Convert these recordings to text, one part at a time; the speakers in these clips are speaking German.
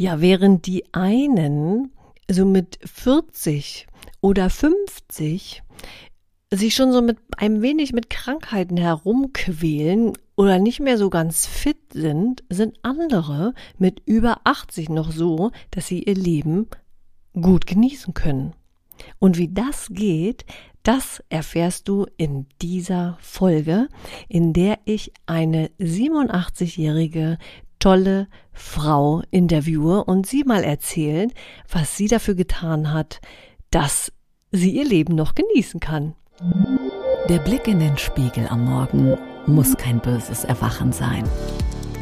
Ja, während die einen so mit 40 oder 50 sich schon so mit ein wenig mit Krankheiten herumquälen oder nicht mehr so ganz fit sind, sind andere mit über 80 noch so, dass sie ihr Leben gut genießen können. Und wie das geht, das erfährst du in dieser Folge, in der ich eine 87-jährige tolle Frau interviewe und sie mal erzählt, was sie dafür getan hat, dass sie ihr Leben noch genießen kann. Der Blick in den Spiegel am Morgen muss kein böses Erwachen sein.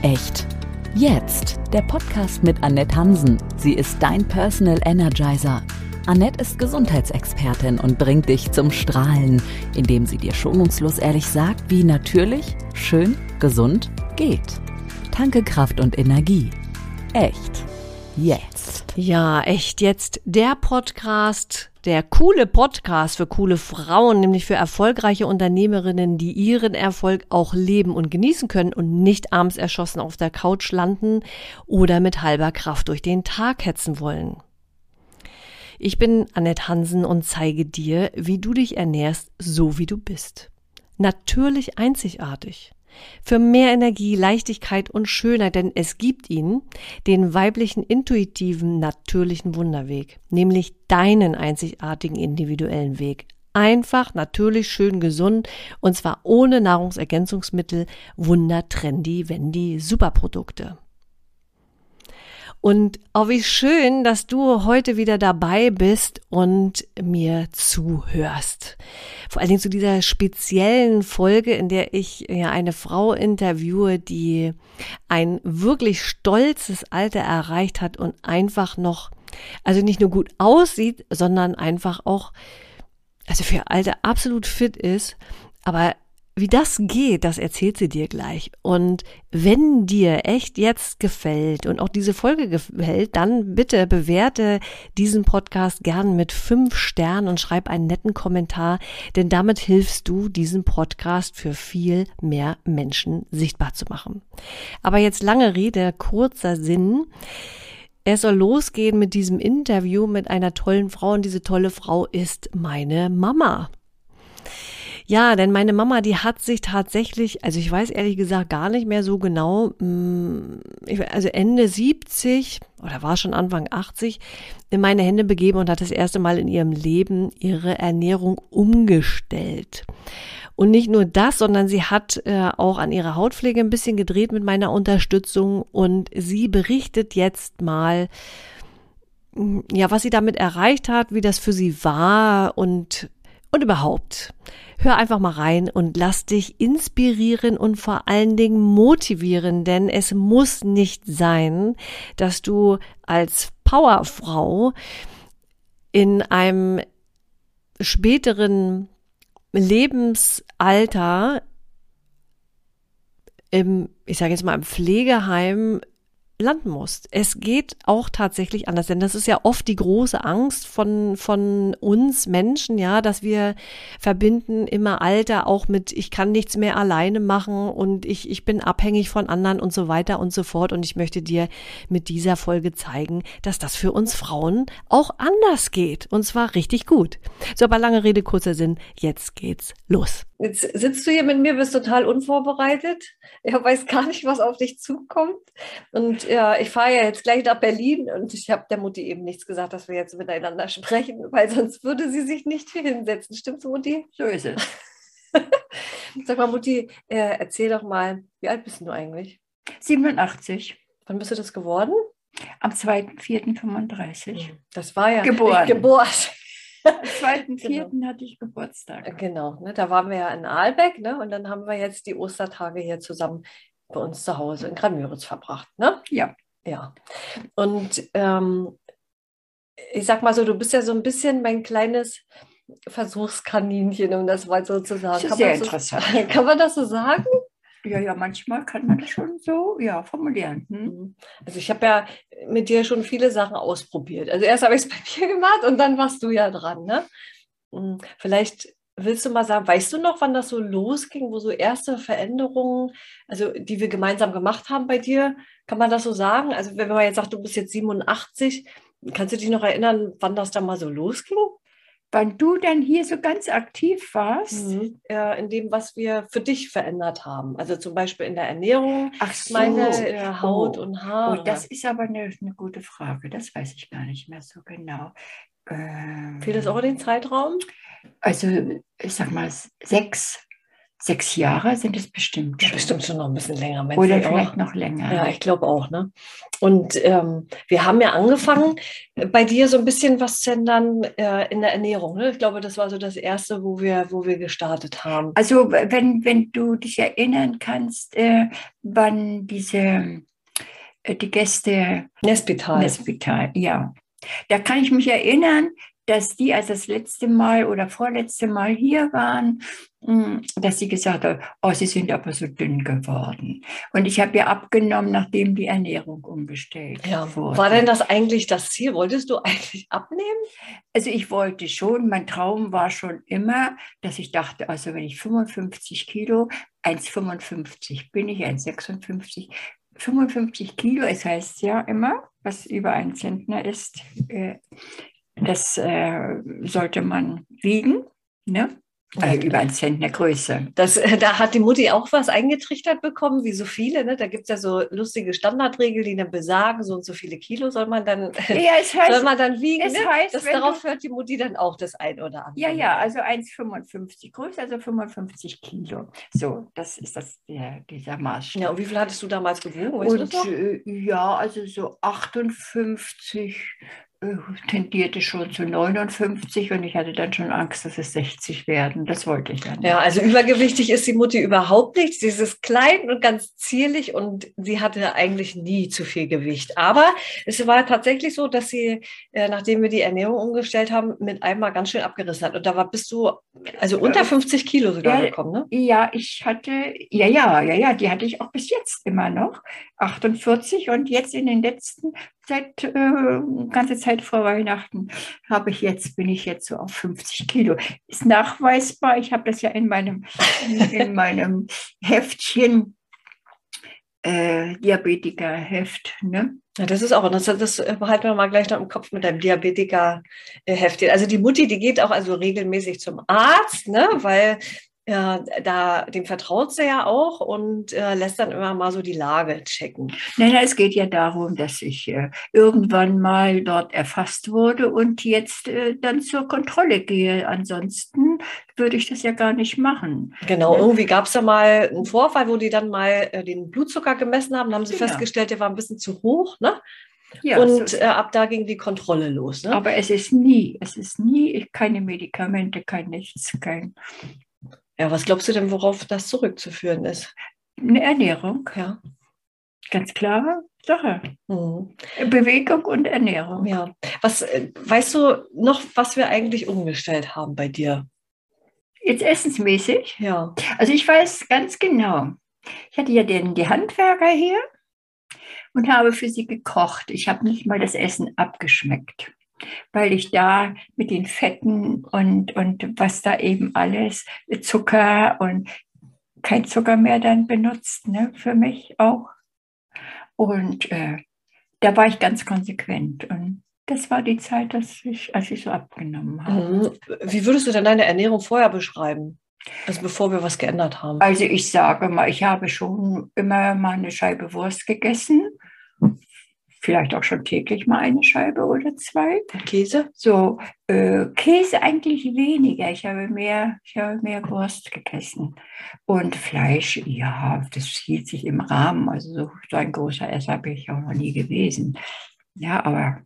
Echt. Jetzt der Podcast mit Annette Hansen. Sie ist dein Personal Energizer. Annette ist Gesundheitsexpertin und bringt dich zum Strahlen, indem sie dir schonungslos ehrlich sagt, wie natürlich, schön, gesund geht. Tanke Kraft und Energie. Echt. Jetzt. Ja, echt jetzt der Podcast der coole Podcast für coole Frauen, nämlich für erfolgreiche Unternehmerinnen, die ihren Erfolg auch leben und genießen können und nicht abends erschossen auf der Couch landen oder mit halber Kraft durch den Tag hetzen wollen. Ich bin Annette Hansen und zeige dir, wie du dich ernährst, so wie du bist. Natürlich einzigartig für mehr Energie, Leichtigkeit und Schönheit, denn es gibt ihn, den weiblichen, intuitiven, natürlichen Wunderweg, nämlich deinen einzigartigen individuellen Weg. Einfach, natürlich, schön, gesund und zwar ohne Nahrungsergänzungsmittel, wundertrendy, wendy, Superprodukte. Und auch wie schön, dass du heute wieder dabei bist und mir zuhörst. Vor allen Dingen zu dieser speziellen Folge, in der ich ja eine Frau interviewe, die ein wirklich stolzes Alter erreicht hat und einfach noch, also nicht nur gut aussieht, sondern einfach auch, also für Alter absolut fit ist, aber wie das geht, das erzählt sie dir gleich. Und wenn dir echt jetzt gefällt und auch diese Folge gefällt, dann bitte bewerte diesen Podcast gern mit fünf Sternen und schreib einen netten Kommentar, denn damit hilfst du, diesen Podcast für viel mehr Menschen sichtbar zu machen. Aber jetzt lange Rede, kurzer Sinn. Es soll losgehen mit diesem Interview mit einer tollen Frau und diese tolle Frau ist meine Mama. Ja, denn meine Mama, die hat sich tatsächlich, also ich weiß ehrlich gesagt gar nicht mehr so genau, mm, also Ende 70 oder war schon Anfang 80, in meine Hände begeben und hat das erste Mal in ihrem Leben ihre Ernährung umgestellt. Und nicht nur das, sondern sie hat äh, auch an ihrer Hautpflege ein bisschen gedreht mit meiner Unterstützung und sie berichtet jetzt mal, mm, ja, was sie damit erreicht hat, wie das für sie war und und überhaupt, hör einfach mal rein und lass dich inspirieren und vor allen Dingen motivieren, denn es muss nicht sein, dass du als Powerfrau in einem späteren Lebensalter im, ich sage jetzt mal, im Pflegeheim landen musst. Es geht auch tatsächlich anders, denn das ist ja oft die große Angst von, von uns Menschen, ja, dass wir verbinden immer Alter auch mit, ich kann nichts mehr alleine machen und ich, ich bin abhängig von anderen und so weiter und so fort. Und ich möchte dir mit dieser Folge zeigen, dass das für uns Frauen auch anders geht. Und zwar richtig gut. So, aber lange Rede, kurzer Sinn. Jetzt geht's los. Jetzt sitzt du hier mit mir, bist total unvorbereitet. Ich weiß gar nicht, was auf dich zukommt. Und ja, ich fahre ja jetzt gleich nach Berlin und ich habe der Mutti eben nichts gesagt, dass wir jetzt miteinander sprechen, weil sonst würde sie sich nicht hier hinsetzen. Stimmt's, Mutti? So ist es. Sag mal, Mutti, äh, erzähl doch mal, wie alt bist du eigentlich? 87. Wann bist du das geworden? Am 2.4.35. Das war ja Geboren. geboren. Am 2.4. Genau. hatte ich Geburtstag. Genau, ne, da waren wir ja in Aalbeck ne, und dann haben wir jetzt die Ostertage hier zusammen bei uns zu Hause in Gramüritz verbracht. Ne? Ja. Ja. Und ähm, ich sag mal so, du bist ja so ein bisschen mein kleines Versuchskaninchen, um das mal so zu sagen. Das ist sehr interessant. So, kann man das so sagen? Ja, ja, manchmal kann man das schon so ja, formulieren. Hm? Mhm. Also ich habe ja mit dir schon viele Sachen ausprobiert. Also erst habe ich es bei mir gemacht und dann warst du ja dran. Ne? Hm, vielleicht willst du mal sagen, weißt du noch, wann das so losging, wo so erste Veränderungen, also die wir gemeinsam gemacht haben bei dir, kann man das so sagen? Also wenn man jetzt sagt, du bist jetzt 87, kannst du dich noch erinnern, wann das da mal so losging? Wann du dann hier so ganz aktiv warst? Mhm. Äh, in dem, was wir für dich verändert haben. Also zum Beispiel in der Ernährung, Ach so. meine äh, Haut Oh. und Haare. Oh, das ist aber eine, eine gute Frage. Das weiß ich gar nicht mehr so genau. Ähm, Fehlt das auch in den Zeitraum? Also, ich sag mal, sechs, sechs Jahre sind es bestimmt Ja, schon. bestimmt schon noch ein bisschen länger. Oder du auch? vielleicht noch länger. Ja, ich glaube auch, ne? Und ähm, wir haben ja angefangen, bei dir so ein bisschen was zu ändern äh, in der Ernährung. Ne? Ich glaube, das war so das Erste, wo wir, wo wir gestartet haben. Also, wenn, wenn du dich erinnern kannst, äh, wann diese, äh, die Gäste Nespital. Nespital, ja. Da kann ich mich erinnern, dass die als das letzte Mal oder vorletzte Mal hier waren, dass sie gesagt haben, oh, sie sind aber so dünn geworden. Und ich habe ja abgenommen, nachdem die Ernährung umgestellt ja. wurde. War denn das eigentlich das Ziel? Wolltest du eigentlich abnehmen? Also ich wollte schon, mein Traum war schon immer, dass ich dachte, also wenn ich 55 Kilo, 1,55 bin ich, 1,56, 55 Kilo, es heißt ja immer, was über einen Zentner ist, äh, das äh, sollte man wiegen, ne? Äh, über einen Zentner Größe. Das, äh, da hat die Mutti auch was eingetrichtert bekommen, wie so viele. Ne? Da gibt es ja so lustige Standardregeln, die dann besagen, so und so viele Kilo soll man dann, Ja, es soll heißt, man dann wiegen. es ne? heißt, das, darauf hört die Mutti dann auch das ein oder andere. ja, ja, also 1,55 Größe, also 55 Kilo. So, das ist das, der, dieser Maßstab. Ja, und wie viel hattest du damals gewogen? Weißt du Und äh, ja, also so 58 äh, tendierte schon zu 59 und ich hatte dann schon Angst, dass es 60 werden. Das wollte ich nicht. Ja, also übergewichtig ist die Mutti überhaupt nicht. Sie ist klein und ganz zierlich und sie hatte eigentlich nie zu viel Gewicht. Aber es war tatsächlich so, dass sie, äh, nachdem wir die Ernährung umgestellt haben, mit einmal ganz schön abgerissen hat. Und da war, bist du also unter 50 Kilo sogar Ja, gekommen, ne? Ja, ich hatte, ja, ja, ja, ja, die hatte ich auch bis jetzt immer noch. 48 und jetzt in den letzten, seit äh, ganze Zeit vor Weihnachten, habe ich jetzt, bin ich jetzt so auf 50 Kilo. Ist nachweisbar, ich habe das ja in meinem, in, in meinem Heftchen, äh, Diabetiker-Heft, ne? Ja, das ist auch, das, das behalten wir mal gleich noch im Kopf mit deinem Diabetiker-Heftchen. Also die Mutti, die geht auch also regelmäßig zum Arzt, ne, weil ja, da, dem vertraut sie ja auch und äh, lässt dann immer mal so die Lage checken. Nein, nein, es geht ja darum, dass ich äh, irgendwann mal dort erfasst wurde und jetzt äh, dann zur Kontrolle gehe. Ansonsten würde ich das ja gar nicht machen. Genau, Ja. irgendwie gab es da mal einen Vorfall, wo die dann mal äh, den Blutzucker gemessen haben, haben sie Genau. festgestellt, der war ein bisschen zu hoch, ne? Ja, und so, äh, ab da ging die Kontrolle los. Ne? aber es ist nie, es ist nie keine Medikamente, kein nichts, kein, Ja, was glaubst du denn, worauf das zurückzuführen ist? eine Ernährung, Ja. ganz klare Sache. Mhm. Bewegung und Ernährung. Ja. Was äh, weißt du noch, was wir eigentlich umgestellt haben bei dir? Jetzt essensmäßig. Ja. Also ich weiß ganz genau. Ich hatte ja den, die Handwerker hier und habe für sie gekocht. Ich habe nicht mal das Essen abgeschmeckt, weil ich da mit den Fetten und, und was da eben alles, Zucker und kein Zucker mehr dann benutzt, ne, für mich auch. Und äh, da war ich ganz konsequent. Und das war die Zeit, dass ich, als ich so abgenommen habe. Mhm. Wie würdest du denn deine Ernährung vorher beschreiben? Also bevor wir was geändert haben. Also ich sage mal, ich habe schon immer mal eine Scheibe Wurst gegessen. Vielleicht auch schon täglich mal eine Scheibe oder zwei. Käse? So, äh, Käse eigentlich weniger. Ich habe mehr, ich habe mehr Wurst gegessen. Und Fleisch, ja, das hielt sich im Rahmen. Also so, ein großer Esser bin ich auch noch nie gewesen. Ja, aber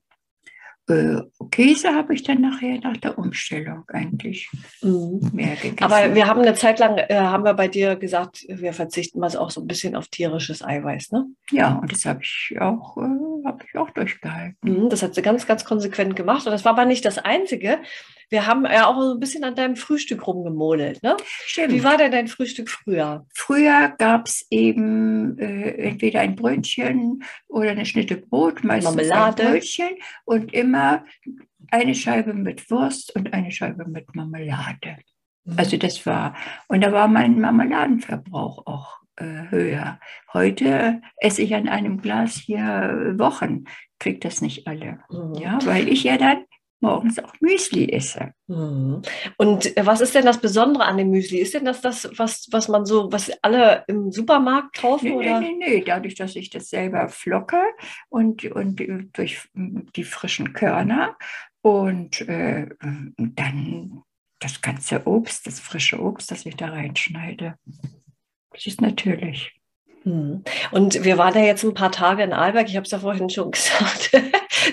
Käse habe ich dann nachher nach der Umstellung eigentlich Mhm. mehr gegessen. Aber wir haben eine Zeit lang, äh, haben wir bei dir gesagt, wir verzichten mal auch so ein bisschen auf tierisches Eiweiß, ne? ja, und das habe ich auch, äh, habe ich auch durchgehalten. Mhm, Das hat sie ganz, ganz konsequent gemacht. Und das war aber nicht das Einzige. Wir haben ja auch so ein bisschen an deinem Frühstück rumgemodelt, ne? Stimmt. Wie war denn dein Frühstück früher? Früher gab es eben äh, entweder ein Brötchen oder eine Schnitte Brot, meistens Marmelade. ein Brötchen und immer eine Scheibe mit Wurst und eine Scheibe mit Marmelade. Mhm. Also das war, und da war mein Marmeladenverbrauch auch äh, höher. Heute esse ich an einem Glas hier Wochen, kriege das nicht alle. Mhm. Ja, weil ich ja dann morgens auch Müsli esse. Mhm. Und äh, was ist denn das Besondere an dem Müsli? Ist denn das das, was, was man so, was alle im Supermarkt kaufen? Nee, oder? nee, nee, dadurch, dass ich das selber flocke und, und durch die frischen Körner und äh, dann das ganze Obst, das frische Obst, das ich da reinschneide. Das ist natürlich. Hm. Und wir waren ja jetzt ein paar Tage in Alberg, ich habe es ja vorhin schon gesagt.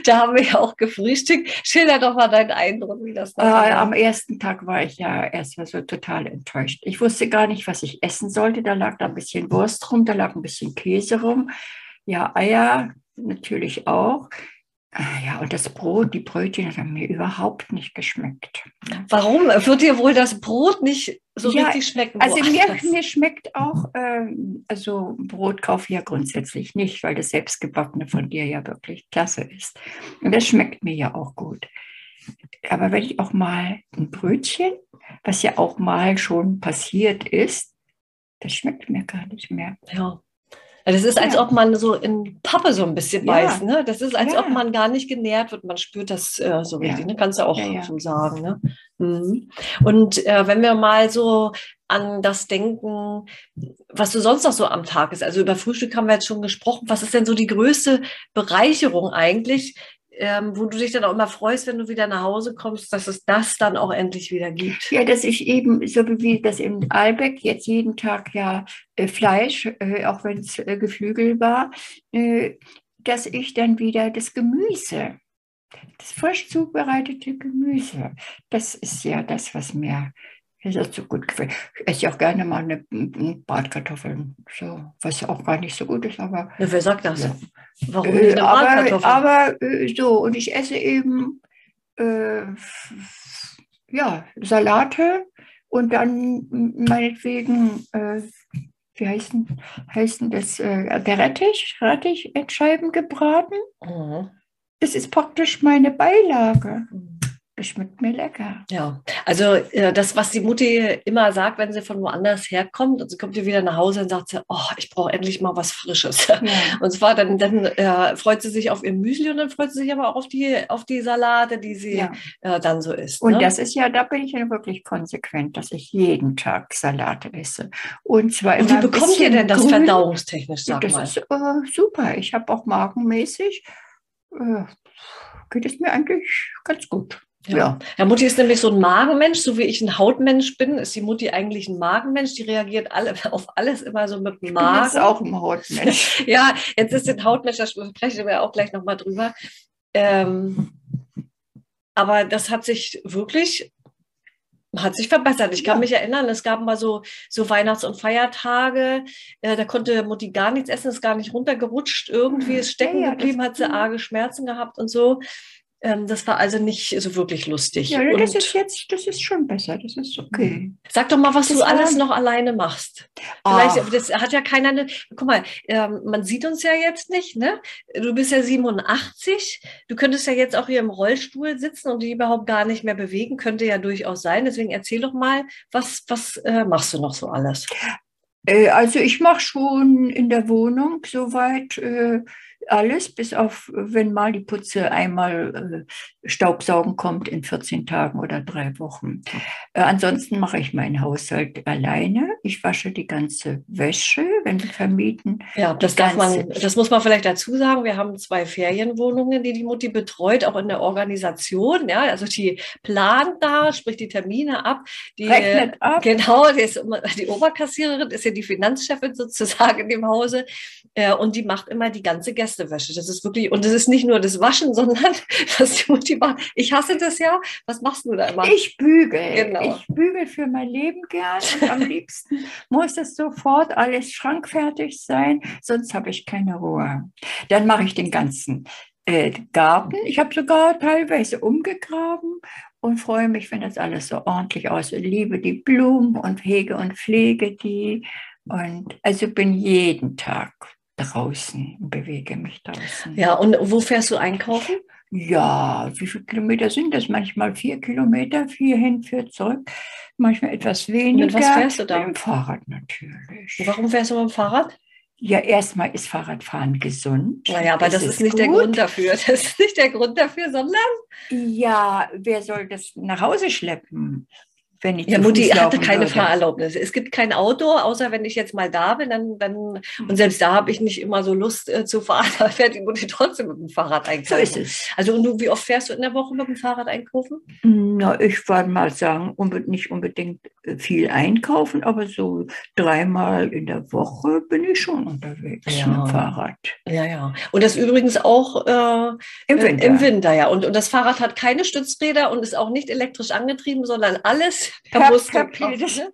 Da haben wir ja auch gefrühstückt. Schilder doch mal deinen Eindruck, wie das äh, war. Am ersten Tag war ich ja erstmal so total enttäuscht. Ich wusste gar nicht, was ich essen sollte. Da lag da ein bisschen Wurst rum, da lag ein bisschen Käse rum. Ja, Eier natürlich auch. Ah ja, und das Brot, die Brötchen haben mir überhaupt nicht geschmeckt. Warum? Wird dir wohl das Brot nicht so ja, richtig schmecken? Also mir, mir schmeckt auch, ähm, also Brot kaufe ich ja grundsätzlich nicht, weil das selbstgebackene von dir ja wirklich klasse ist. Und das schmeckt mir ja auch gut. Aber wenn ich auch mal ein Brötchen, was ja auch mal schon passiert ist, das schmeckt mir gar nicht mehr. Ja. Das ist, als ja. ob man so in Pappe so ein bisschen ja. beißt. Ne? Das ist, als ja. ob man gar nicht genährt wird. Man spürt das äh, so richtig. Ne? Kannst du auch so sagen. Ne? Mhm. Und äh, wenn wir mal so an das denken, was du sonst noch so am Tag ist. Also über Frühstück haben wir jetzt schon gesprochen. Was ist denn so die größte Bereicherung eigentlich, ähm, wo du dich dann auch immer freust, wenn du wieder nach Hause kommst, dass es das dann auch endlich wieder gibt. Ja, dass ich eben, so wie das in Albeck, jetzt jeden Tag ja äh, Fleisch, äh, auch wenn es äh, Geflügel war, äh, dass ich dann wieder das Gemüse, das frisch zubereitete Gemüse, das ist ja das, was mir das ist so gut gefällt. Ich esse auch gerne mal eine, eine Bratkartoffeln, so, was auch gar nicht so gut ist, aber. Ja, wer sagt das? Ja. Warum äh, nicht eine Bratkartoffel? Aber, aber äh, so, und ich esse eben äh, ja, Salate und dann meinetwegen, äh, wie heißen, heißen das, äh, der Rettich, Rettich in Scheiben gebraten. Mhm. Das ist praktisch meine Beilage. Mhm. Schmeckt mir lecker. Ja, also äh, das, was die Mutti immer sagt, wenn sie von woanders herkommt und sie kommt hier wieder nach Hause und sagt sie, oh, ich brauche endlich mal was Frisches. Ja. Und zwar dann, dann äh, freut sie sich auf ihr Müsli und dann freut sie sich aber auch auf die, auf die Salate, die sie ja. äh, dann so isst. Und ne? das ist ja, da bin ich ja wirklich konsequent, dass ich jeden Tag Salate esse. Und zwar und wie bekommt ihr denn das grün? verdauungstechnisch, sag das mal? Das ist äh, super. Ich habe auch magenmäßig, äh, geht es mir eigentlich ganz gut. Ja. ja. Mutti ist nämlich so ein Magenmensch, so wie ich ein Hautmensch bin, ist die Mutti eigentlich ein Magenmensch. Die reagiert alle, auf alles immer so mit dem Magen. Ich bin auch ein Hautmensch. ja, jetzt ist ein Hautmensch, da sprechen wir auch gleich nochmal drüber. Ähm, aber das hat sich wirklich, hat sich verbessert. Ich kann ja. mich erinnern, es gab mal so, so Weihnachts- und Feiertage, äh, da konnte Mutti gar nichts essen, ist gar nicht runtergerutscht, irgendwie ist stecken ja, geblieben, hat sie arge Schmerzen gehabt und so. Ähm, das war also nicht so wirklich lustig. Ja, das ist jetzt, das ist schon besser, das ist okay. Mhm. Sag doch mal, was das du alles noch alleine machst. Vielleicht, Ach. das hat ja keiner, eine, guck mal, ähm, man sieht uns ja jetzt nicht, ne? Du bist ja 87, du könntest ja jetzt auch hier im Rollstuhl sitzen und dich überhaupt gar nicht mehr bewegen, könnte ja durchaus sein. Deswegen erzähl doch mal, was, was äh, machst du noch so alles? Äh, also ich mache schon in der Wohnung soweit. Äh, alles, bis auf, wenn mal die Putze einmal äh, Staubsaugen kommt in 14 Tagen oder drei Wochen. Äh, ansonsten mache ich meinen Haushalt alleine. Ich wasche die ganze Wäsche, wenn wir vermieten. Ja, das darf man, das muss man vielleicht dazu sagen. Wir haben zwei Ferienwohnungen, die die Mutti betreut, auch in der Organisation. Ja, also die plant da, spricht die Termine ab. Die, Rechnet ab. Genau, die, ist, die Oberkassiererin ist ja die Finanzchefin sozusagen in dem Hause. Äh, und die macht immer die ganze Gäste Gästewäsche. Das ist wirklich, und das ist nicht nur das Waschen, sondern was die Mutti macht. Ich hasse das ja. Was machst du da immer? Ich bügel. Genau. Ich bügel für mein Leben gern. Und am liebsten muss es sofort alles schrankfertig sein, sonst habe ich keine Ruhe. Dann mache ich den ganzen äh, Garten. Ich habe sogar teilweise umgegraben und freue mich, wenn das alles so ordentlich aussieht. Liebe die Blumen und hege und pflege die. Und also bin jeden Tag draußen und bewege mich draußen. Ja, und wo fährst du einkaufen? Ja, wie viele Kilometer sind das? Manchmal vier Kilometer, vier hin, vier zurück. Manchmal etwas weniger. Mit was fährst du da? Mit dem Fahrrad natürlich. Warum fährst du mit dem Fahrrad? Ja, erstmal ist Fahrradfahren gesund. Naja, aber das, ist, nicht der gut. Grund dafür. Das ist nicht der Grund dafür, sondern. Ja, wer soll das nach Hause schleppen? Wenn ich Ja, Mutti hatte keine würde? Fahrerlaubnis. Es gibt kein Auto, außer wenn ich jetzt mal da bin, dann, dann und selbst da habe ich nicht immer so Lust äh, zu fahren. Da fährt die Mutti trotzdem mit dem Fahrrad So einkaufen. ist es. Also und du, wie oft fährst du in der Woche mit dem Fahrrad einkaufen? Na, ich würde mal sagen, nicht unbedingt äh, viel einkaufen, aber so dreimal in der Woche bin ich schon unterwegs Ja. mit dem Fahrrad. Ja, ja. Und das übrigens auch äh, Im äh, Winter. Im Winter, ja. Und, und das Fahrrad hat keine Stützräder und ist auch nicht elektrisch angetrieben, sondern alles per, Per- Muskelkraft, per Pedal.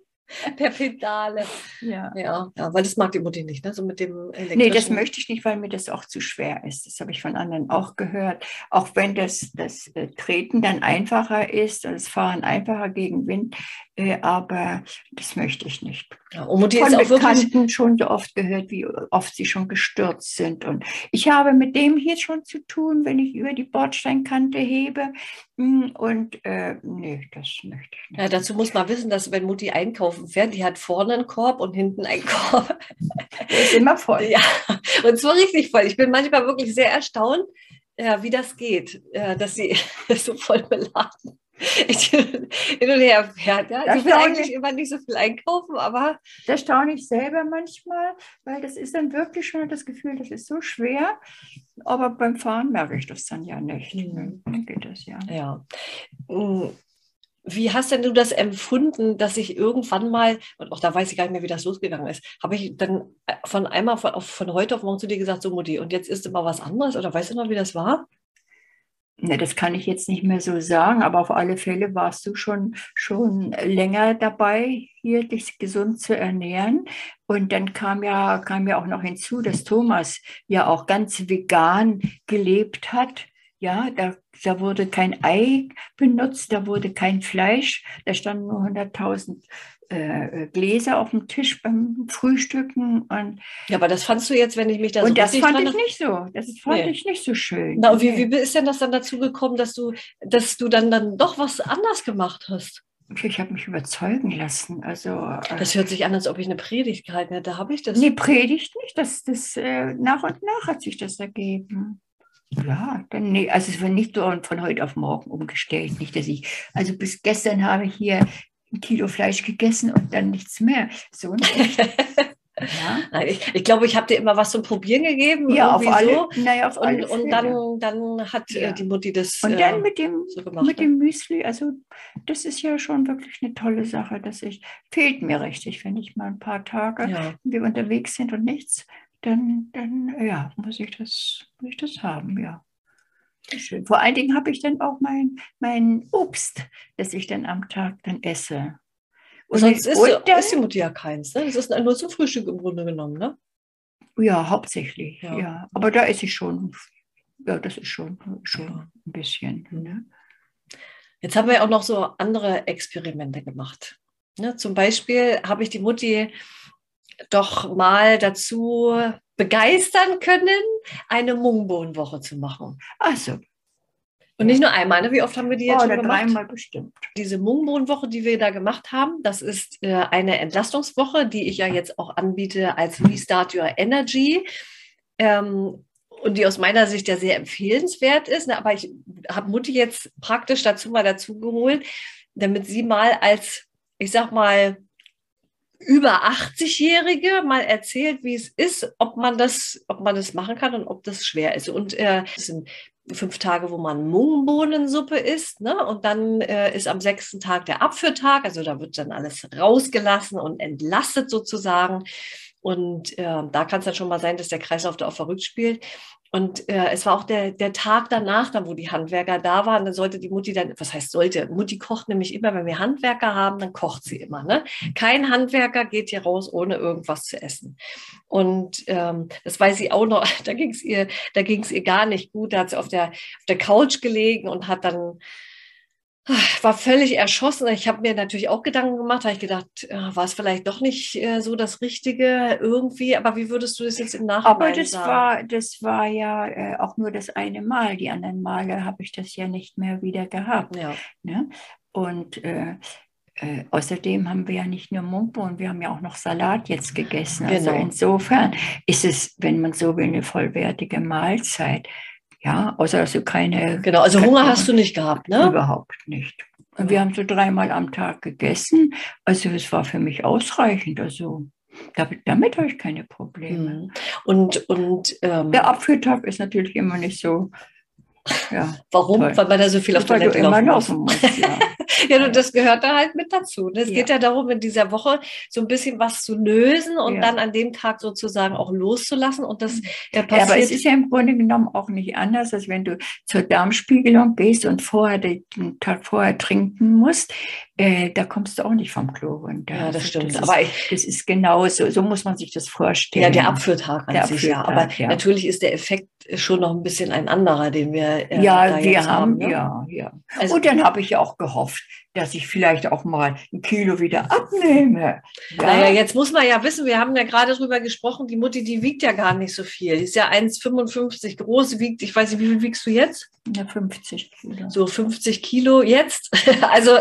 per Pedale. Ja. Ja, ja, weil das mag die Mutti nicht, ne? So mit dem elektrischen. Nee, das möchte ich nicht, weil mir das auch zu schwer ist. Das habe ich von anderen auch gehört. Auch wenn das, das äh, Treten dann einfacher ist, das Fahren einfacher gegen Wind, aber das möchte ich nicht. Ja, und Mutti von ist auch. Bekannten schon so oft gehört, wie oft sie schon gestürzt sind. Und ich habe mit dem hier schon zu tun, wenn ich über die Bordsteinkante hebe. Mm, Und äh, nee, das möchte ich nicht. Ja, dazu muss man wissen, dass wenn Mutti einkaufen fährt, die hat vorne einen Korb und hinten einen Korb. Der ist immer voll. Ja, und zwar richtig voll. Ich bin manchmal wirklich sehr erstaunt, ja, wie das geht, äh, dass sie so voll beladen ich hin und her fährt. Ja. Ich will glaub ich. eigentlich immer nicht so viel einkaufen, aber Das staune ich selber manchmal, weil das ist dann wirklich schon das Gefühl, das ist so schwer. Aber beim Fahren merke ich das dann ja nicht. Mhm. Dann geht das ja. ja. Mm, Wie hast denn du das empfunden, dass ich irgendwann mal, und auch da weiß ich gar nicht mehr, wie das losgegangen ist, habe ich dann äh, von einmal von, von heute auf morgen zu dir gesagt, so Mutti, und jetzt ist immer was anderes? Oder weißt du noch, wie das war? Ne, das kann ich jetzt nicht mehr so sagen, aber auf alle Fälle warst du schon, schon länger dabei, hier dich gesund zu ernähren. Und dann kam ja, kam ja auch noch hinzu, dass Thomas ja auch ganz vegan gelebt hat. Ja, da, da wurde kein Ei benutzt, da wurde kein Fleisch, da standen nur 100.000 äh, Gläser auf dem Tisch beim Frühstücken. Und, Ja, aber das fandst du jetzt, wenn ich mich da so und das fand ich nicht so. Das fand Nee. ich nicht so schön. Na, und wie, wie ist denn das dann dazu gekommen, dass du, dass du dann, dann doch was anders gemacht hast? Ich habe mich überzeugen lassen. Also, äh, Das hört sich an, als ob ich eine Predigt gehalten hätte. Habe ich das? nee, predigt nicht. Das, das, äh, nach und nach hat sich das ergeben. Ja, dann, nee, also es war nicht so von heute auf morgen umgestellt. Nicht, dass ich, also bis gestern habe ich hier ein Kilo Fleisch gegessen und dann nichts mehr. So nicht. Ja, Nein, ich, ich glaube, ich habe dir immer was zum Probieren gegeben. ja auf alle, so. naja, auf alle Und, dann, dann hat Ja. äh, die Mutti das. Und äh, dann mit dem, so gemacht, mit ne? dem Müsli, also das ist ja schon wirklich eine tolle Sache, dass ich, fehlt mir richtig, wenn ich mal ein paar Tage ja. wir unterwegs sind und nichts, dann, dann ja, muss ich das, muss ich das haben, ja. Schön. Vor allen Dingen habe ich dann auch mein, mein Obst, das ich dann am Tag dann esse. Und sonst ist, und dann, ist die Mutti ja keins. Ne? Das ist nur zum Frühstück im Grunde genommen. Ne? ja, hauptsächlich, Ja. ja. Aber da esse ich schon, ja, das ist schon, schon Ja. ein bisschen. Ne? Jetzt haben wir auch noch so andere Experimente gemacht. Ne? Zum Beispiel habe ich die Mutti doch mal dazu begeistern können, eine Mungbohnenwoche zu machen. Also, Und nicht nur einmal, ne? wie oft haben wir die jetzt oh, schon gemacht? dreimal bestimmt. Diese Mungbohnenwoche, die wir da gemacht haben, das ist äh, eine Entlastungswoche, die ich ja jetzt auch anbiete als Restart Your Energy. Ähm, und die aus meiner Sicht ja sehr empfehlenswert ist. Ne? Aber ich habe Mutti jetzt praktisch dazu mal dazu geholt, damit sie mal als, ich sag mal, über 80-Jährige mal erzählt, wie es ist, ob man das, ob man das machen kann und ob das schwer ist. Und äh, es sind fünf Tage, wo man Mungbohnensuppe isst, ne? Und dann äh, ist am sechsten Tag der Abführtag, also da wird dann alles rausgelassen und entlastet sozusagen. Und äh, da kann es dann schon mal sein, dass der Kreislauf da auch verrückt spielt. Und äh, es war auch der, der Tag danach, dann, wo die Handwerker da waren, dann sollte die Mutti dann, was heißt sollte? Mutti kocht nämlich immer, wenn wir Handwerker haben, dann kocht sie immer. Ne? Kein Handwerker geht hier raus, ohne irgendwas zu essen. Und ähm, das weiß sie auch noch, da ging es ihr, da ging ihr gar nicht gut. Da hat sie auf der, auf der Couch gelegen und hat dann war völlig erschossen. Ich habe mir natürlich auch Gedanken gemacht, habe ich gedacht, war es vielleicht doch nicht äh, so das Richtige irgendwie, aber wie würdest du das jetzt im Nachhinein Aber das sagen? war, das war ja äh, auch nur das eine Mal. Die anderen Male habe ich das ja nicht mehr wieder gehabt. ja. Ne? Und äh, äh, außerdem haben wir ja nicht nur Mungbohnen, wir haben ja auch noch Salat jetzt gegessen. Also Genau. insofern ist es, wenn man so will, eine vollwertige Mahlzeit. Ja, außer dass du keine. Genau, also Hunger hast du nicht gehabt, ne? Überhaupt nicht. Und wir haben so dreimal am Tag gegessen. Also es war für mich ausreichend. Also damit, damit habe ich keine Probleme. Mhm. Und, und ähm, Der Abführtag ist natürlich immer nicht so. Ja, warum? toll. Weil man da so viel auf du Toilette laufen muss. laufen musst. Ja. Ja, das gehört da halt mit dazu. Es Ja. geht ja darum, in dieser Woche so ein bisschen was zu lösen und Ja. dann an dem Tag sozusagen auch loszulassen. Und das Ja, passiert. aber es ist ja im Grunde genommen auch nicht anders, als wenn du zur Darmspiegelung gehst und vorher den Tag vorher trinken musst. Äh, da kommst du auch nicht vom Klo runter. ja, das Also stimmt. Das aber ist, ich, das ist genauso, so muss man sich das vorstellen. ja, der Abführtag an Der sich, ja. Aber Abführtag, ja. natürlich ist der Effekt schon noch ein bisschen ein anderer, den wir äh, Ja, wir jetzt haben, ne? ja, ja. Also- und dann habe ich ja auch gehofft, dass ich vielleicht auch mal ein Kilo wieder abnehme. Ja, Naja, jetzt muss man ja wissen, wir haben ja gerade drüber gesprochen, die Mutti, die wiegt ja gar nicht so viel. Die ist ja 1,55 groß, wiegt, ich weiß nicht, wie viel wiegst du jetzt? ja, 50 Kilo. So 50 Kilo jetzt. Also,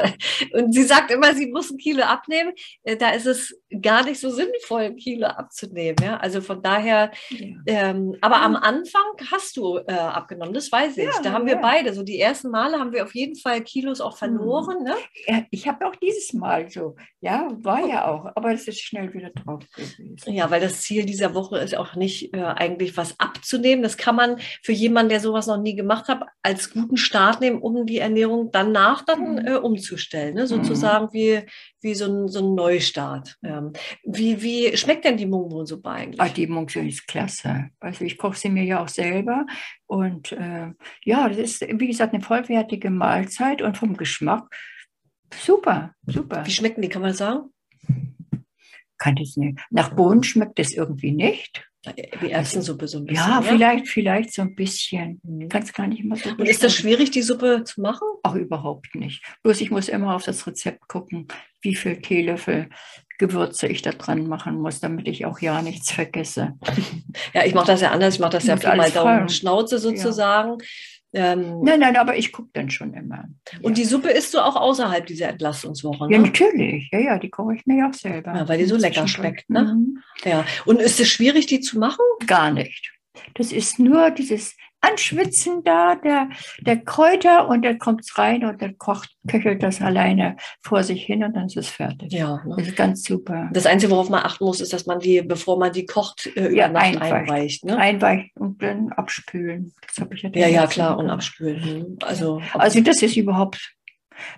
und sie sagt immer, sie muss ein Kilo abnehmen. Äh, Da ist es gar nicht so sinnvoll, Kilo abzunehmen. Ja? Also von daher, Ja. ähm, aber am Anfang hast du äh, abgenommen, das weiß ich. Ja, da haben wir ja. beide, so die ersten Male haben wir auf jeden Fall Kilos auch verloren. Ne? Ja, ich habe auch dieses Mal so, ja, war ja auch, aber es ist schnell wieder drauf gewesen. Ja, weil das Ziel dieser Woche ist auch nicht äh, eigentlich was abzunehmen. Das kann man für jemanden, der sowas noch nie gemacht hat, als guten Start nehmen, um die Ernährung danach dann Mhm. äh, umzustellen. Ne? Sozusagen wie, wie so ein, so ein Neustart. Ähm, wie, wie schmeckt denn die Mungbohnensuppe eigentlich? Ah, die Mungsuppe ist klasse. Also ich koche sie mir ja auch selber. Und äh, ja, das ist, wie gesagt, eine vollwertige Mahlzeit und vom Geschmack super, super. Wie schmecken die, kann man sagen? Kann das nicht. Nach Bohnen schmeckt das irgendwie nicht. Wie Erbsensuppe so ein bisschen. Ja, vielleicht, vielleicht so ein bisschen. Mhm. Kann es gar nicht mal so Und ist das schwierig, die Suppe zu machen? Auch überhaupt nicht. Bloß ich muss immer auf das Rezept gucken, wie viel Teelöffel Gewürze ich da dran machen muss, damit ich auch ja nichts vergesse. Ja, ich mache das ja anders. Ich mache das ja Pi mal Daumen. Schnauze sozusagen. Ähm, Nein, nein, aber ich gucke dann schon immer. Und die Suppe isst du auch außerhalb dieser Entlastungswoche, Ja, ne? natürlich. Ja, ja, die koche ich mir ja auch selber. Ja, weil die so lecker schmeckt, ne? Mhm. Ja. Und ist es schwierig, die zu machen? Gar nicht. Das ist nur dieses Anschwitzen da, der, der Kräuter und dann kommt es rein und dann kocht, köchelt das alleine vor sich hin und dann ist es fertig. Ja. Das Ne? ist ganz super. Das Einzige, worauf man achten muss, ist, dass man die, bevor man die kocht, äh, über Ja, Nacht einweicht. einweicht. Ne? Einweichen und dann abspülen. Das habe ich ja Ja, ja, klar. Und abspülen. Hm. Also, Also das ist überhaupt,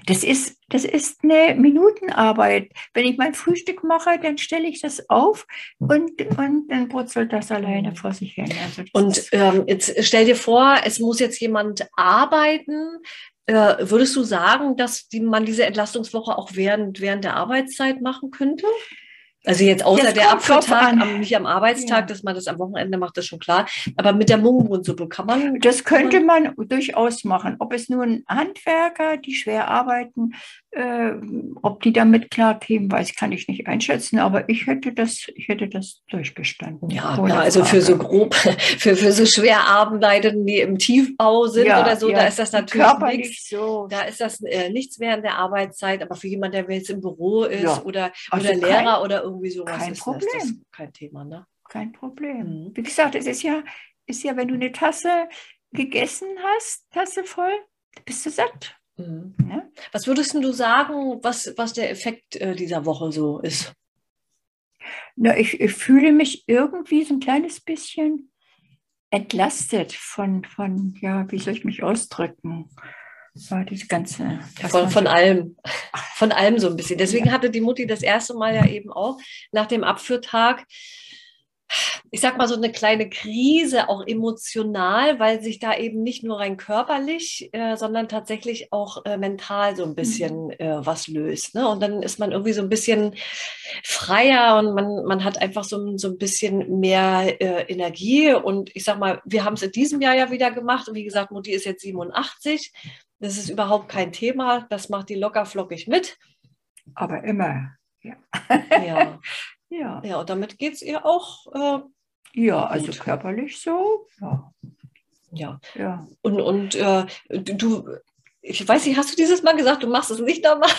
das ist, das ist eine Minutenarbeit. Wenn ich mein Frühstück mache, dann stelle ich das auf und, und dann brutzelt das alleine vor sich hin. Also und ähm, jetzt stell dir vor, es muss jetzt jemand arbeiten. Äh, würdest du sagen, dass die, man diese Entlastungswoche auch während, während der Arbeitszeit machen könnte? Also jetzt außer Das der an. am, nicht am Arbeitstag, Ja. dass man das am Wochenende macht, ist schon klar. Aber mit der Mungbohnensuppe kann man. das könnte man durchaus machen. Ob es nur ein Handwerker, die schwer arbeiten, äh, ob die damit klarkämen, weiß kann ich nicht einschätzen. Aber ich hätte das, ich hätte das durchgestanden. Ja, klar, also für so grob, für, für so schwer Arbeitenden, die im Tiefbau sind Ja, oder so, ja. da ist das natürlich nichts. so. Da ist das äh, nichts während der Arbeitszeit, aber für jemanden, der jetzt im Büro ist Ja. oder, Also oder kein- Lehrer oder irgendwie sowas, kein ist, ist das Problem. kein Thema. Ne? Kein Problem. Mhm. Wie gesagt, es ist ja, ist ja, wenn du eine Tasse gegessen hast, Tasse voll, bist du satt. Mhm. Ne? Was würdest du sagen, was, was der Effekt äh, dieser Woche so ist? Na, ich, ich fühle mich irgendwie so ein kleines bisschen entlastet von, von, ja, wie soll ich mich ausdrücken? Ja, diese ganze. Von, von allem. Von allem so ein bisschen. Deswegen hatte die Mutti das erste Mal ja eben auch nach dem Abführtag, ich sag mal, so eine kleine Krise, auch emotional, weil sich da eben nicht nur rein körperlich, äh, sondern tatsächlich auch äh, mental so ein bisschen äh, was löst. Ne? Und dann ist man irgendwie so ein bisschen freier und man, man hat einfach so, ein- so ein bisschen mehr äh, Energie. Und ich sag mal, wir haben es in diesem Jahr ja wieder gemacht. Und wie gesagt, Mutti ist jetzt 87. Das ist überhaupt kein Thema. Das macht die locker flockig mit. Aber immer. Ja. Ja, Ja, ja und damit geht es ihr auch. Äh, ja also Gut. körperlich so. Ja. ja. ja. Und, und äh, du, ich weiß nicht, hast du dieses Mal gesagt, du machst es nicht nochmal?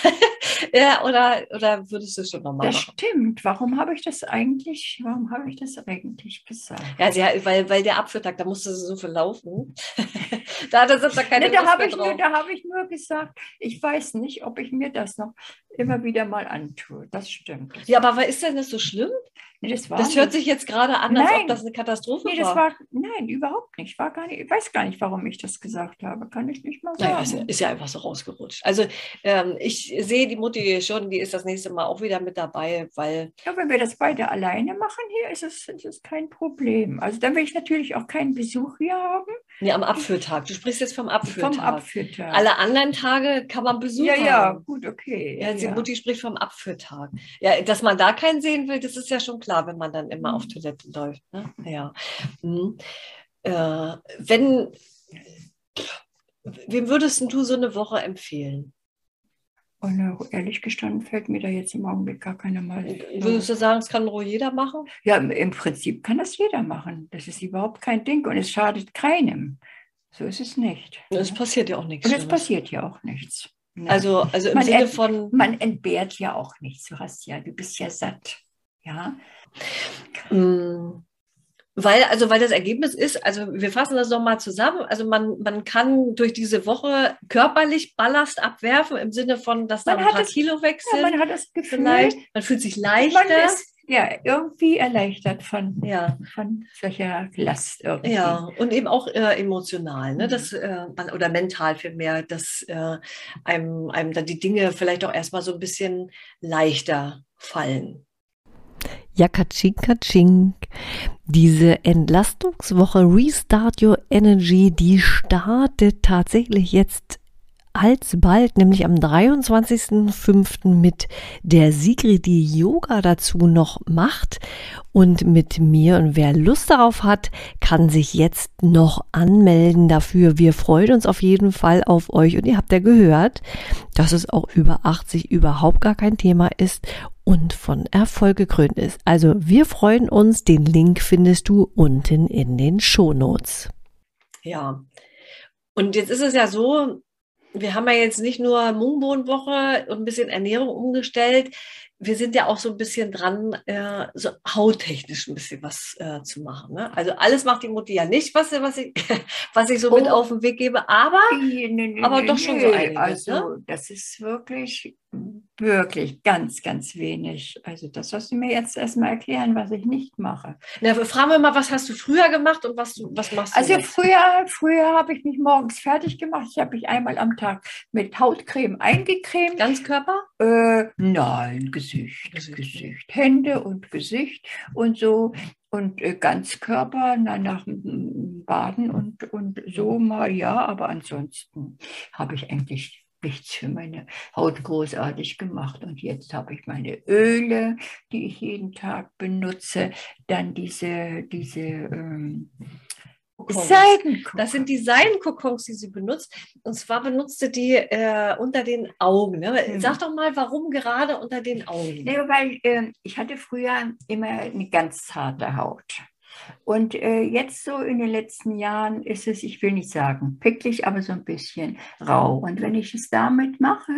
Ja, oder, oder würdest du es schon nochmal Das machen? stimmt. Warum habe ich das eigentlich, warum habe ich das eigentlich gesagt? Ja, sie, weil, weil der Abführtag, da musste sie so viel laufen. da hatte sie da keine Ne, da habe ich, nur- da habe ich nur gesagt, ich weiß nicht, ob ich mir das noch immer wieder mal antue. Das stimmt. Das, Ja, aber ist denn das so schlimm? Nee, das Das hört sich jetzt gerade an, als ob Nein. das eine Katastrophe Nee, das war. war, nein, überhaupt nicht. War gar nicht. Ich weiß gar nicht, warum ich das gesagt habe. Kann ich nicht mal sagen. Naja, ist, ja- ist ja einfach so rausgerutscht. Also ähm, ich sehe die Mutti schon, die ist das nächste Mal auch wieder mit dabei, weil Ja, wenn wir das beide alleine machen hier, ist es, ist es kein Problem. Also dann will ich natürlich auch keinen Besuch hier haben nee, am Abführtag. Du sprichst jetzt vom Abführtag. vom Abführtag. Alle anderen Tage kann man Besuch ja, ja, gut, okay. Ja, die Mutti spricht vom Abführtag. Ja, dass man da keinen sehen will, das ist ja schon klar, wenn man dann immer auf Mhm. Toilette läuft. Ne? Ja. Mhm. Äh, wenn, wem würdest du so eine Woche empfehlen? Und äh, ehrlich gestanden fällt mir da jetzt im Augenblick gar keiner mal. Würdest du sagen, es kann ruhig jeder machen? Ja, im- Prinzip kann das jeder machen. Das ist überhaupt kein Ding und es schadet keinem. So ist es nicht. Es passiert ja auch nichts. Und es passiert ja auch nichts. Ne? Also, also im Man Sinne von, man entbehrt ja auch nichts. Du hast ja, du bist ja satt. Ja, Mm, Weil, also, weil das Ergebnis ist, also wir fassen das nochmal zusammen, also man, man kann durch diese Woche körperlich Ballast abwerfen, im Sinne von, dass da Man ein hat paar es- Kilo weg ja man hat das Gefühl, vielleicht, man fühlt sich man leichter. ist ja irgendwie erleichtert von, Ja, von solcher Last irgendwie. ja, und eben auch äh, emotional, ne? Mhm. Das, äh, man, oder mental vielmehr, dass äh, einem, einem dann die Dinge vielleicht auch erstmal so ein bisschen leichter fallen. Ja, katsching, katsching. Diese Entlastungswoche Restart Your Energy, die startet tatsächlich jetzt alsbald, nämlich am 23.05. mit der Sigrid, die Yoga dazu noch macht und mit mir. Und wer Lust darauf hat, kann sich jetzt noch anmelden dafür. Wir freuen uns auf jeden Fall auf euch. Und ihr habt ja gehört, dass es auch über 80 überhaupt gar kein Thema ist und von Erfolg gekrönt ist. Also wir freuen uns. Den Link findest du unten in den Shownotes. Ja. Und jetzt ist es ja so, wir haben ja jetzt nicht nur Mungbohnenwoche und ein bisschen Ernährung umgestellt. Wir sind ja auch so ein bisschen dran, äh, so hauttechnisch ein bisschen was äh, zu machen. Ne? Also alles macht die Mutti ja nicht, was, was, ich, was ich so mit Oh. auf den Weg gebe. Aber Nee, nee, nee, Aber nee, doch schon so einiges, Also, ne? das ist wirklich, wirklich ganz, ganz wenig. Also, das sollst du mir jetzt erstmal erklären, was ich nicht mache. na, fragen wir mal, was hast du früher gemacht und was, du, was machst du Also, jetzt? früher, früher habe ich mich morgens fertig gemacht. Ich habe mich einmal am Tag mit Hautcreme eingecremt. Ganzkörper? Äh, nein, Gesicht, Gesicht, Gesicht, Hände und Gesicht und so. Und äh, Ganzkörper na, nach dem Baden und, und so mal, ja, aber ansonsten habe ich eigentlich nichts für meine Haut großartig gemacht. Und jetzt habe ich meine Öle, die ich jeden Tag benutze, dann diese, diese ähm, Kokons. Seidenkokon. Das sind die Seidenkokons, die sie benutzt. Und zwar benutzt sie die äh, unter den Augen. Ne? Mhm. Sag doch mal, warum gerade unter den Augen? Nee, weil ähm, ich hatte früher immer eine ganz zarte Haut. Und äh, jetzt so in den letzten Jahren ist es, ich will nicht sagen picklig, aber so ein bisschen rau. Und wenn ich es damit mache,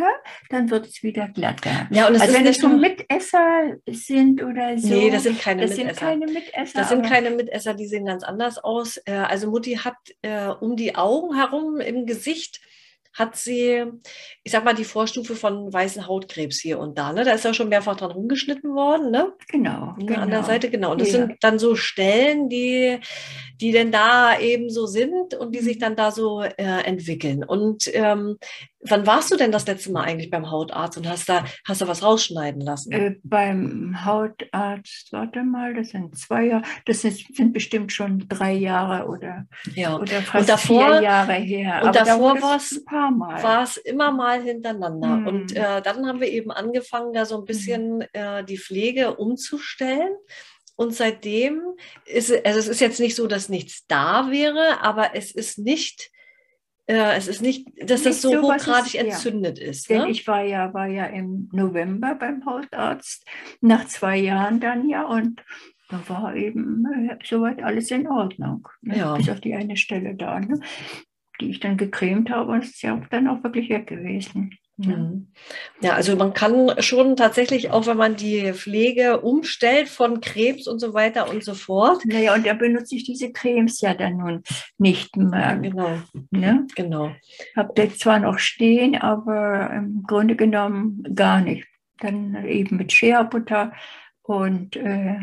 dann wird es wieder glatter. Ja, und es also ist wenn es so Mitesser sind oder so. Nee, das sind keine das sind Mitesser. keine Mitesser. Das sind keine Mitesser, die sehen ganz anders aus. Äh, Also Mutti hat äh, um die Augen herum im Gesicht hat sie, ich sag mal, die Vorstufe von weißen Hautkrebs hier und da. Ne? Da ist ja schon mehrfach dran rumgeschnitten worden. Ne? Genau, Ne, genau. An der Seite, genau. Und das Ja. sind dann so Stellen, die, die denn da eben so sind und die Mhm. sich dann da so äh, entwickeln. Und ähm, wann warst du denn das letzte Mal eigentlich beim Hautarzt und hast da, hast da was rausschneiden lassen? Äh, beim Hautarzt, warte mal, das sind zwei Jahre, das ist, sind bestimmt schon drei Jahre oder, ja. oder fast davor- vier Jahre her. und Aber davor da war's- ein paar Mal. war es immer mal hintereinander. Mhm. Und äh, dann haben wir eben angefangen, da so ein bisschen äh, die Pflege umzustellen. Und seitdem ist es, also es ist jetzt nicht so, dass nichts da wäre, aber es ist nicht äh, es ist nicht, dass das Nicht so so, was hochgradig ja. entzündet ist. Denn Ne? ich war ja, war ja im November beim Hautarzt, nach zwei Jahren dann ja, und da war eben äh, soweit alles in Ordnung. Ne? Ja. Bis auf die eine Stelle da, ne? Die ich dann gecremt habe, und es ist ja auch dann auch wirklich weg gewesen. Ja. Mhm. Ja, also man kann schon tatsächlich, auch wenn man die Pflege umstellt von Krebs und so weiter und so fort. Naja, und da benutze ich diese Cremes ja dann nun nicht mehr. Genau, Ne? genau. Habe das zwar noch stehen, aber im Grunde genommen gar nicht. Dann eben mit Shea Butter und, äh,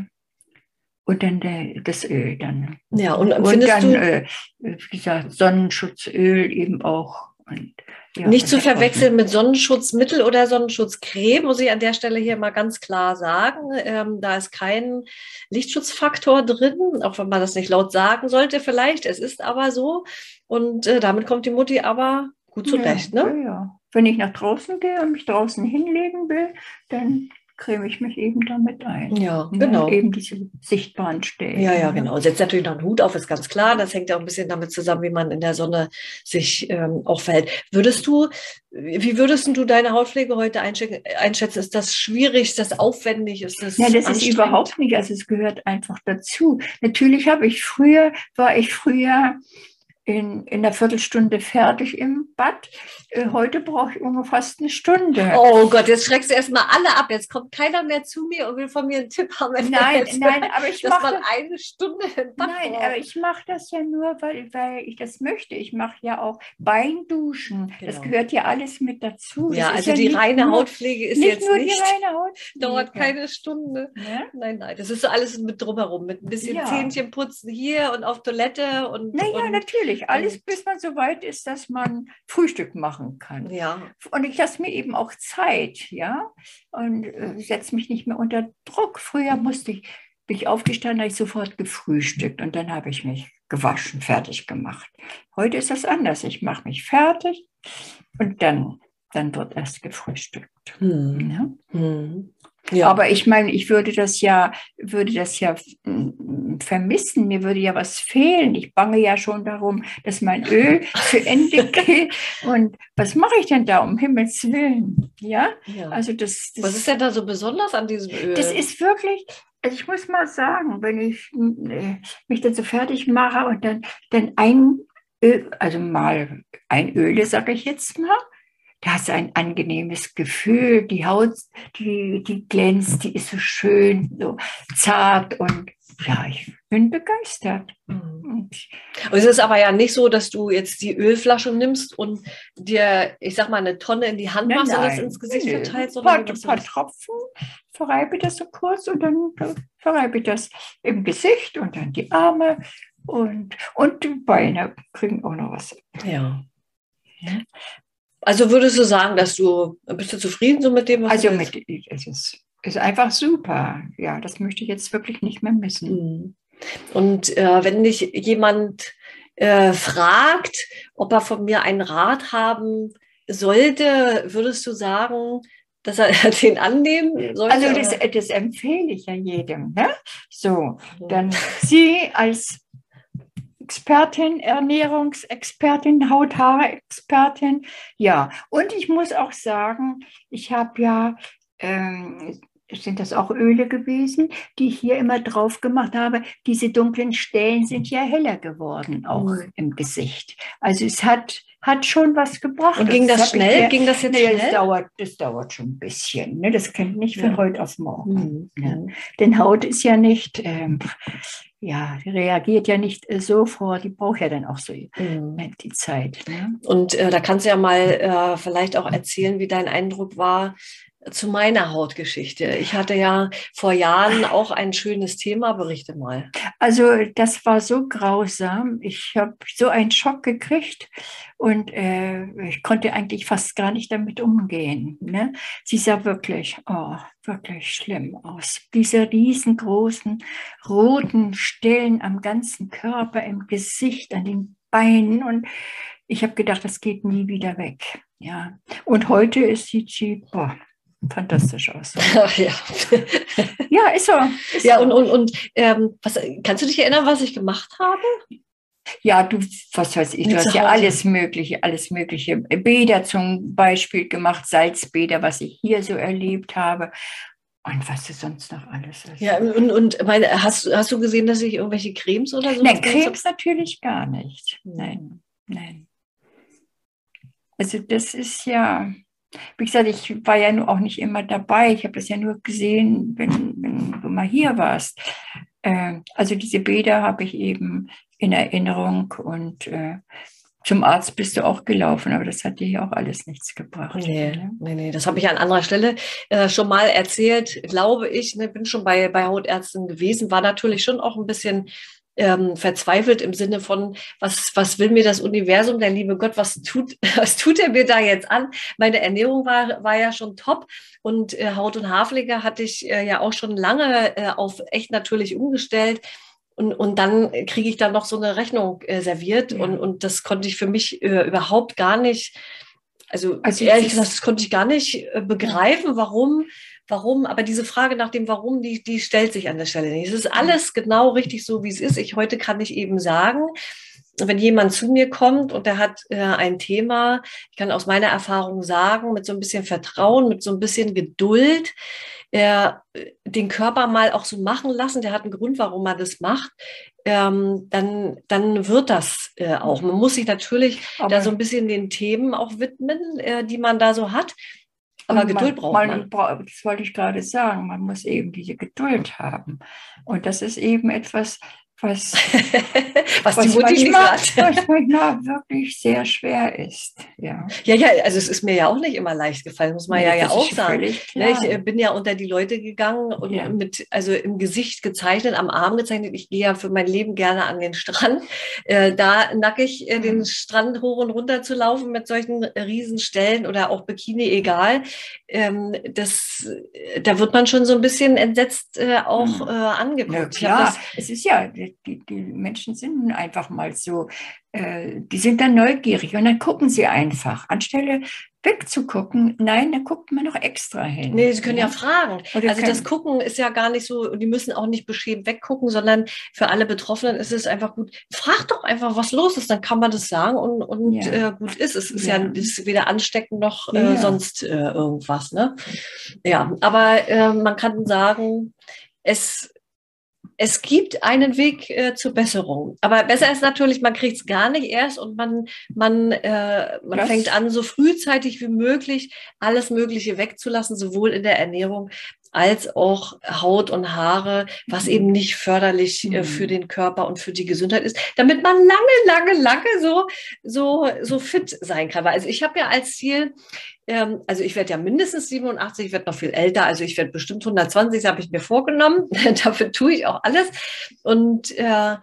und dann der, das Öl dann. Ja, und Und dann, äh, wie gesagt, Sonnenschutzöl eben auch. Und, ja, nicht zu verwechseln mit Sonnenschutzmittel oder Sonnenschutzcreme, muss ich an der Stelle hier mal ganz klar sagen. Ähm, da ist kein Lichtschutzfaktor drin, auch wenn man das nicht laut sagen sollte vielleicht. Es ist aber so. Und äh, damit kommt die Mutti aber gut zurecht. ja, Ne? Ja, ja. Wenn ich nach draußen gehe und mich draußen hinlegen will, dann creme ich mich eben damit ein. Ja, Ne? genau. Eben diese sichtbaren Stellen. Ja, ja, genau. Setzt natürlich noch einen Hut auf, ist ganz klar. Das hängt ja auch ein bisschen damit zusammen, wie man in der Sonne sich ähm, auch verhält. Würdest du, wie würdest du deine Hautpflege heute einschä- einschätzen? Ist das schwierig? Ist das aufwendig? Ist das Ja, das ist überhaupt nicht, also es gehört einfach dazu. Natürlich habe ich früher, war ich früher in, in einer Viertelstunde fertig im Bad. Äh, Heute brauche ich ungefähr fast eine Stunde. Oh Gott, jetzt schreckst du erstmal alle ab. Jetzt kommt keiner mehr zu mir und will von mir einen Tipp haben. nein, nein, aber ich mache eine Stunde Nein, braucht. aber ich mache das ja nur, weil, weil ich das möchte. Ich mache ja auch Beinduschen. Das Genau. gehört ja alles mit dazu. ja, Das also die nicht reine nur, Hautpflege ist nicht jetzt nur nicht, die reine Haut. dauert keine Stunde. Ne? Nein, nein, das ist so alles mit drumherum, mit ein bisschen Ja. Zähnchen putzen hier und auf Toilette und, Naja, und natürlich. Alles, bis man so weit ist, dass man Frühstück machen kann. ja, Und ich lasse mir eben auch Zeit, ja, und äh, setze mich nicht mehr unter Druck. Früher musste ich, bin ich aufgestanden, habe ich sofort gefrühstückt und dann habe ich mich gewaschen, fertig gemacht. Heute ist das anders. Ich mache mich fertig und dann, dann wird erst gefrühstückt. hm. Ne? Hm. Ja. Aber ich meine, ich würde das ja, würde das ja vermissen. Mir würde ja was fehlen. Ich bange ja schon darum, dass mein Öl zu Ende geht. Und was mache ich denn da um Himmels Willen? Ja, ja. also das, das, Was ist denn da so besonders an diesem Öl? das ist wirklich, also ich muss mal sagen, wenn ich äh, mich dann so fertig mache und dann, dann ein Öl, also mal ein Öle, sage ich jetzt mal, da hast du ein angenehmes Gefühl, die Haut, die, die glänzt, die ist so schön, so zart und ja, ich bin begeistert. Hm. Und Und es ist aber ja nicht so, dass du jetzt die Ölflasche nimmst und dir, ich sag mal, eine Tonne in die Hand machst und das ins Gesicht nee, verteilst, Ein paar, sondern ein paar machst- Tropfen, verreibe das so kurz und dann verreibe ich das im Gesicht und dann die Arme und, und die Beine kriegen auch noch was. ja. Also würdest du sagen, dass du, bist du zufrieden so mit dem, was Also du mit, es ist, ist einfach super. Ja, das möchte ich jetzt wirklich nicht mehr missen. Mhm. Und äh, wenn dich jemand äh, fragt, ob er von mir einen Rat haben sollte, würdest du sagen, dass er den annehmen sollte? Also das, das empfehle ich ja jedem. Ne? So, dann Sie als Expertin, Ernährungsexpertin, Haut-Haare-Expertin. Ja, und ich muss auch sagen, ich habe ja, ähm, sind das auch Öle gewesen, die ich hier immer drauf gemacht habe. Diese dunklen Stellen sind ja heller geworden, auch Mhm. im Gesicht. Also es hat, hat schon was gebracht. Und ging das ich schnell? ja- Ging das jetzt Nee, das schnell? dauert, das dauert schon ein bisschen. Ne? Das kommt nicht von Ja. heute auf morgen. Mhm. Ja. Denn Haut ist ja nicht, ähm, ja, die reagiert ja nicht äh, sofort. Die braucht ja dann auch so Mhm. die Zeit. Ne? Und äh, da kannst du ja mal äh, vielleicht auch erzählen, wie dein Eindruck war zu meiner Hautgeschichte. Ich hatte ja vor Jahren auch ein schönes Thema, berichte mal. Also das war so grausam. Ich habe so einen Schock gekriegt und äh, ich konnte eigentlich fast gar nicht damit umgehen. Ne? Sie sah wirklich, oh, wirklich schlimm aus. Diese riesengroßen roten Stellen am ganzen Körper, im Gesicht, an den Beinen und ich habe gedacht, das geht nie wieder weg. Ja. Und heute ist, sie boah, fantastisch aus. Ja. Ja, ist so. Ist Ja, so. und, und, und ähm, was, kannst du dich erinnern, was ich gemacht habe? Ja, du, was weiß ich, du hast ja alles Mögliche, alles Mögliche. Bäder zum Beispiel gemacht, Salzbäder, was ich hier so erlebt habe. Und was ist sonst noch alles ist. Ja, und, und meine, hast, hast du gesehen, dass ich irgendwelche Cremes oder so? Nein, Cremes natürlich gar nicht. Nein, nein. Also das ist ja, wie gesagt, ich war ja nur auch nicht immer dabei. Ich habe das ja nur gesehen, wenn, wenn du mal hier warst. Äh, also diese Bäder habe ich eben in Erinnerung und äh, zum Arzt bist du auch gelaufen, aber das hat dir ja auch alles nichts gebracht. Nee, nee, nee. das habe ich an anderer Stelle äh, schon mal erzählt, glaube ich. Ne, bin schon bei, bei Hautärzten gewesen, war natürlich schon auch ein bisschen ähm, verzweifelt im Sinne von, was, was will mir das Universum, der liebe Gott, was tut, was tut er mir da jetzt an? Meine Ernährung war, war ja schon top und äh, Haut- und Haarpflege hatte ich äh, ja auch schon lange äh, auf echt natürlich umgestellt. Und, und dann kriege ich da noch so eine Rechnung äh, serviert ja. und, und das konnte ich für mich äh, überhaupt gar nicht, also, also ehrlich gesagt, das konnte ich gar nicht äh, begreifen, warum, warum, aber diese Frage nach dem Warum, die, die stellt sich an der Stelle nicht. Es ist alles genau richtig so, wie es ist. Ich heute kann ich eben sagen, wenn jemand zu mir kommt und der hat äh, ein Thema, ich kann aus meiner Erfahrung sagen, mit so ein bisschen Vertrauen, mit so ein bisschen Geduld, äh, den Körper mal auch so machen lassen, der hat einen Grund, warum er das macht, ähm, dann, dann wird das äh, auch. Man muss sich natürlich Aber da so ein bisschen den Themen auch widmen, äh, die man da so hat. Aber man, Geduld braucht man. man. Das wollte ich gerade sagen. Man muss eben diese Geduld haben. Und das ist eben etwas, was, was, was die Mutti manchmal, sagt. Was manchmal wirklich sehr schwer ist. Ja. ja, ja, also es ist mir ja auch nicht immer leicht gefallen, muss man nee, ja, ja auch sagen. Ne, ich äh, bin ja unter die Leute gegangen und ja. mit, also im Gesicht gezeichnet, am Arm gezeichnet. Ich gehe ja für mein Leben gerne an den Strand. Äh, da nackig äh, den. Strand hoch und runter zu laufen mit solchen Riesenstellen oder auch Bikini, egal. Ähm, das, äh, da wird man schon so ein bisschen entsetzt äh, auch mhm. äh, angeguckt. Ja, klar. es ist ja die, die Menschen sind einfach mal so, äh, die sind dann neugierig und dann gucken sie einfach. Anstelle wegzugucken, nein, da guckt man noch extra hin. Nee, sie können ja, ja fragen. Oder also das Gucken ist ja gar nicht so, die müssen auch nicht beschämt weggucken, sondern für alle Betroffenen ist es einfach gut. Frag doch einfach, was los ist, dann kann man das sagen und, und ja. äh, gut ist. Es ist ja, ja ist weder ansteckend noch äh, sonst äh, irgendwas. Ne? Ja, aber äh, man kann sagen, es es gibt einen Weg äh, zur Besserung. Aber besser ist natürlich, man kriegt es gar nicht erst und man, man, äh, man fängt an, so frühzeitig wie möglich alles Mögliche wegzulassen, sowohl in der Ernährung als auch Haut und Haare, was eben nicht förderlich äh, für mhm. den Körper und für die Gesundheit ist, damit man lange, lange, lange so, so, so fit sein kann. Also ich habe ja als Ziel, ähm, also ich werde ja mindestens 87, ich werde noch viel älter, also ich werde bestimmt 120, das habe ich mir vorgenommen. Dafür tue ich auch alles. Und äh,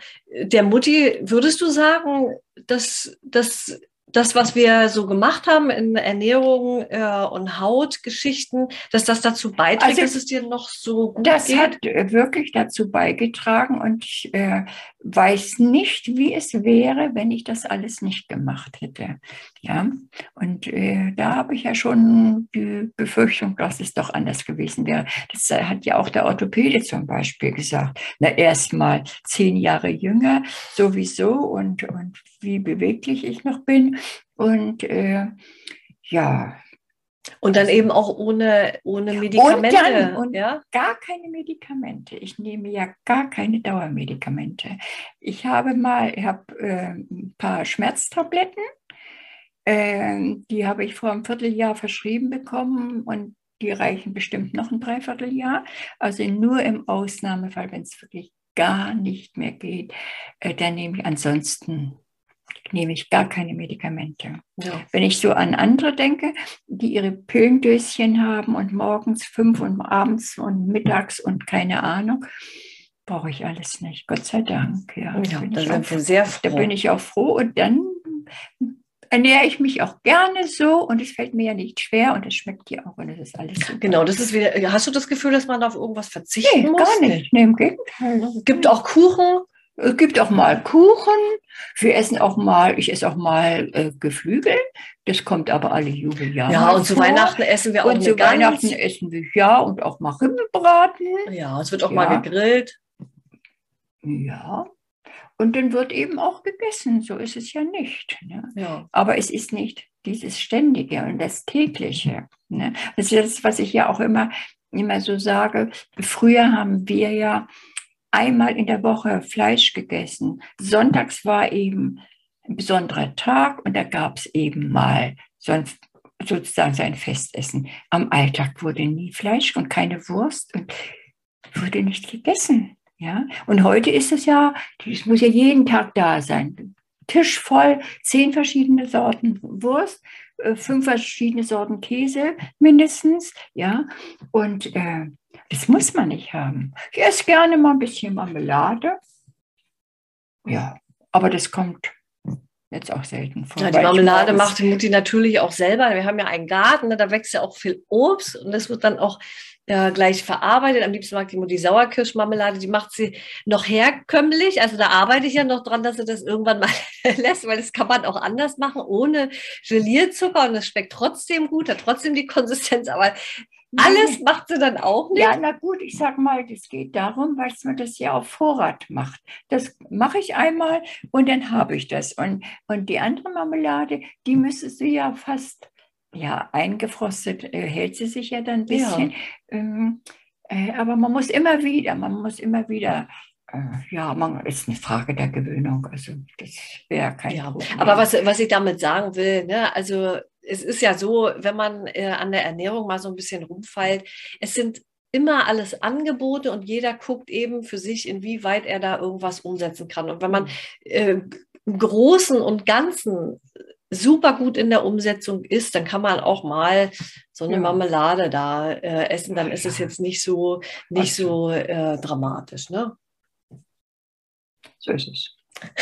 der Mutti, würdest du sagen, dass, dass das, was wir so gemacht haben in Ernährung äh, und Hautgeschichten, dass das dazu beiträgt, also, dass es dir noch so gut das geht? Das hat äh, wirklich dazu beigetragen und ich äh, weiß nicht, wie es wäre, wenn ich das alles nicht gemacht hätte. Ja, und äh, da habe ich ja schon die Befürchtung, dass es doch anders gewesen wäre. Das hat ja auch der Orthopäde zum Beispiel gesagt. Na, erst mal zehn Jahre jünger sowieso und, und wie beweglich ich noch bin. Und äh, ja. Und dann eben auch ohne, ohne Medikamente. Und, dann, und ja? gar keine Medikamente. Ich nehme ja gar keine Dauermedikamente. Ich habe mal, ich habe äh, ein paar Schmerztabletten. Äh, die habe ich vor einem Vierteljahr verschrieben bekommen und die reichen bestimmt noch ein Dreivierteljahr. Also nur im Ausnahmefall, wenn es wirklich gar nicht mehr geht, äh, dann nehme ich ansonsten nehme ich gar keine Medikamente. Ja. Wenn ich so an andere denke, die ihre Pillendöschen haben und morgens fünf und abends und mittags und keine Ahnung, brauche ich alles nicht. Gott sei Dank. Ja, ja da sind wir sehr froh. Da bin ich auch froh und dann ernähre ich mich auch gerne so und es fällt mir ja nicht schwer und es schmeckt dir auch und es ist alles super. Genau, das ist wieder, hast du das Gefühl, dass man auf irgendwas verzichten nee, muss? gar nicht. Nee, im Gegenteil. Gibt auch Kuchen, es gibt auch mal Kuchen. Wir essen auch mal, ich esse auch mal äh, Geflügel. Das kommt aber alle Jubeljahre. Ja, und zu vor. Weihnachten essen wir auch Und zu Gans. Weihnachten essen wir ja und auch mal Ribbenbraten. Ja, es wird auch ja. mal gegrillt. Ja. Und dann wird eben auch gegessen. So ist es ja nicht. Ne? Ja. Aber es ist nicht dieses Ständige und das Tägliche. Ne? Das ist das, was ich ja auch immer, immer so sage. Früher haben wir ja einmal in der Woche Fleisch gegessen. Sonntags war eben ein besonderer Tag und da gab es eben mal so ein, sozusagen sein Festessen. Am Alltag wurde nie Fleisch und keine Wurst und wurde nicht gegessen. Ja, und heute ist es ja, es muss ja jeden Tag da sein. Tisch voll, zehn verschiedene Sorten Wurst, äh, fünf verschiedene Sorten Käse mindestens, ja. Und äh, das muss man nicht haben. Ich esse gerne mal ein bisschen Marmelade. Ja, aber das kommt jetzt auch selten vor. Ja, die Marmelade macht die Mutti natürlich auch selber. Wir haben ja einen Garten, ne, da wächst ja auch viel Obst und das wird dann auch äh, gleich verarbeitet. Am liebsten mag die Mutti Sauerkirschmarmelade, die macht sie noch herkömmlich. Also da arbeite ich ja noch dran, dass sie das irgendwann mal lässt, weil das kann man auch anders machen, ohne Gelierzucker und es schmeckt trotzdem gut, hat trotzdem die Konsistenz, aber alles macht sie dann auch nicht. Ja, na gut, ich sag mal, das geht darum, weil man das ja auf Vorrat macht. Das mache ich einmal und dann habe ich das. Und, und die andere Marmelade, die müsstest du ja fast ja, eingefrostet äh, hält sie sich ja dann ein bisschen. Ja. Ähm, äh, aber man muss immer wieder, man muss immer wieder äh, ja, man ist eine Frage der Gewöhnung. Also das wäre kein ja, Problem. Aber was, was ich damit sagen will, ne, also es ist ja so, wenn man äh, an der Ernährung mal so ein bisschen rumfällt, es sind immer alles Angebote und jeder guckt eben für sich, inwieweit er da irgendwas umsetzen kann. Und wenn man mhm. äh, im Großen und Ganzen super gut in der Umsetzung ist, dann kann man auch mal so eine ja. Marmelade da äh, essen. Dann ist es jetzt nicht so, nicht so äh, dramatisch. Ne? So ist es.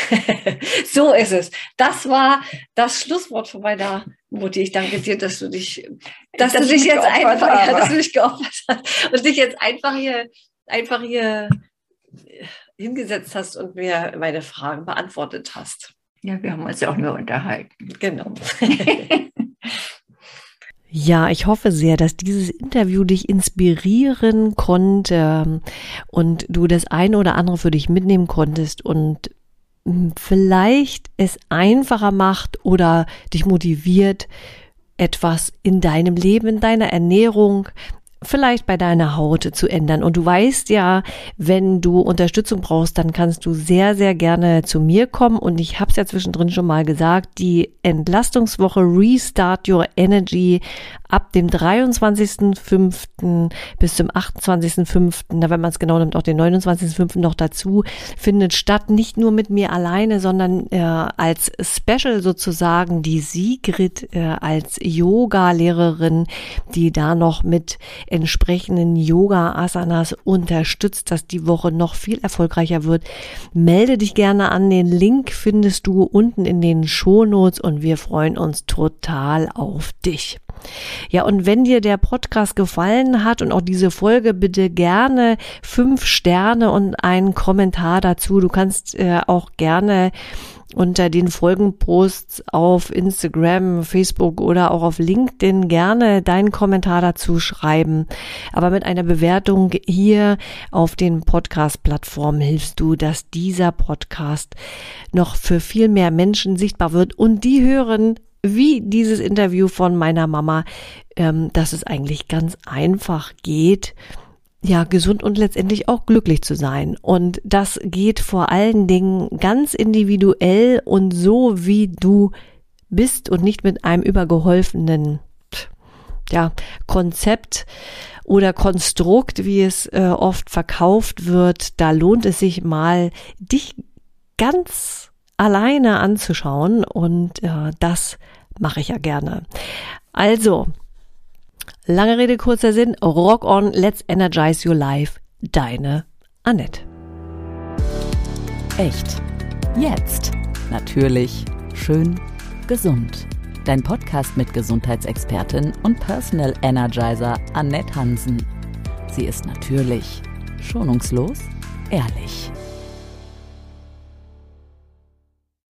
so ist es. Das war das Schlusswort von meiner Mutti. Ich danke dir, dass du dich, dass, dass du dich jetzt einfach, ja, dass du dich geopfert hast und dich jetzt einfach hier, einfach hier hingesetzt hast und mir meine Fragen beantwortet hast. Ja, wir haben uns ja auch nur unterhalten. Genau. Ja, ich hoffe sehr, dass dieses Interview dich inspirieren konnte und du das eine oder andere für dich mitnehmen konntest und vielleicht es einfacher macht oder dich motiviert, etwas in deinem Leben, in deiner Ernährung, vielleicht bei deiner Haut zu ändern. Und du weißt ja, wenn du Unterstützung brauchst, dann kannst du sehr, sehr gerne zu mir kommen. Und ich habe es ja zwischendrin schon mal gesagt, die Entlastungswoche Restart Your Energy ab dem 23.05. bis zum 28.05., wenn man es genau nimmt, auch den 29.05. noch dazu, findet statt. Nicht nur mit mir alleine, sondern äh, als Special sozusagen die Sigrid äh, als Yoga-Lehrerin, die da noch mit entsprechenden Yoga-Asanas unterstützt, dass die Woche noch viel erfolgreicher wird. Melde dich gerne an. Den Link findest du unten in den Shownotes und wir freuen uns total auf dich. Ja, und wenn dir der Podcast gefallen hat und auch diese Folge, bitte gerne fünf Sterne und einen Kommentar dazu. Du kannst äh, auch gerne unter den Folgenposts auf Instagram, Facebook oder auch auf LinkedIn gerne deinen Kommentar dazu schreiben. Aber mit einer Bewertung hier auf den Podcast-Plattformen hilfst du, dass dieser Podcast noch für viel mehr Menschen sichtbar wird und die hören wie dieses Interview von meiner Mama, ähm, dass es eigentlich ganz einfach geht, ja, gesund und letztendlich auch glücklich zu sein. Und das geht vor allen Dingen ganz individuell und so, wie du bist und nicht mit einem übergeholfenen ja, Konzept oder Konstrukt, wie es äh, oft verkauft wird. Da lohnt es sich mal, dich ganz alleine anzuschauen und äh, das mache ich ja gerne. Also, lange Rede, kurzer Sinn, rock on, let's energize your life. Deine Annette. Echt. Jetzt. Natürlich. Schön. Gesund. Dein Podcast mit Gesundheitsexpertin und Personal Energizer Annette Hansen. Sie ist natürlich, schonungslos, ehrlich.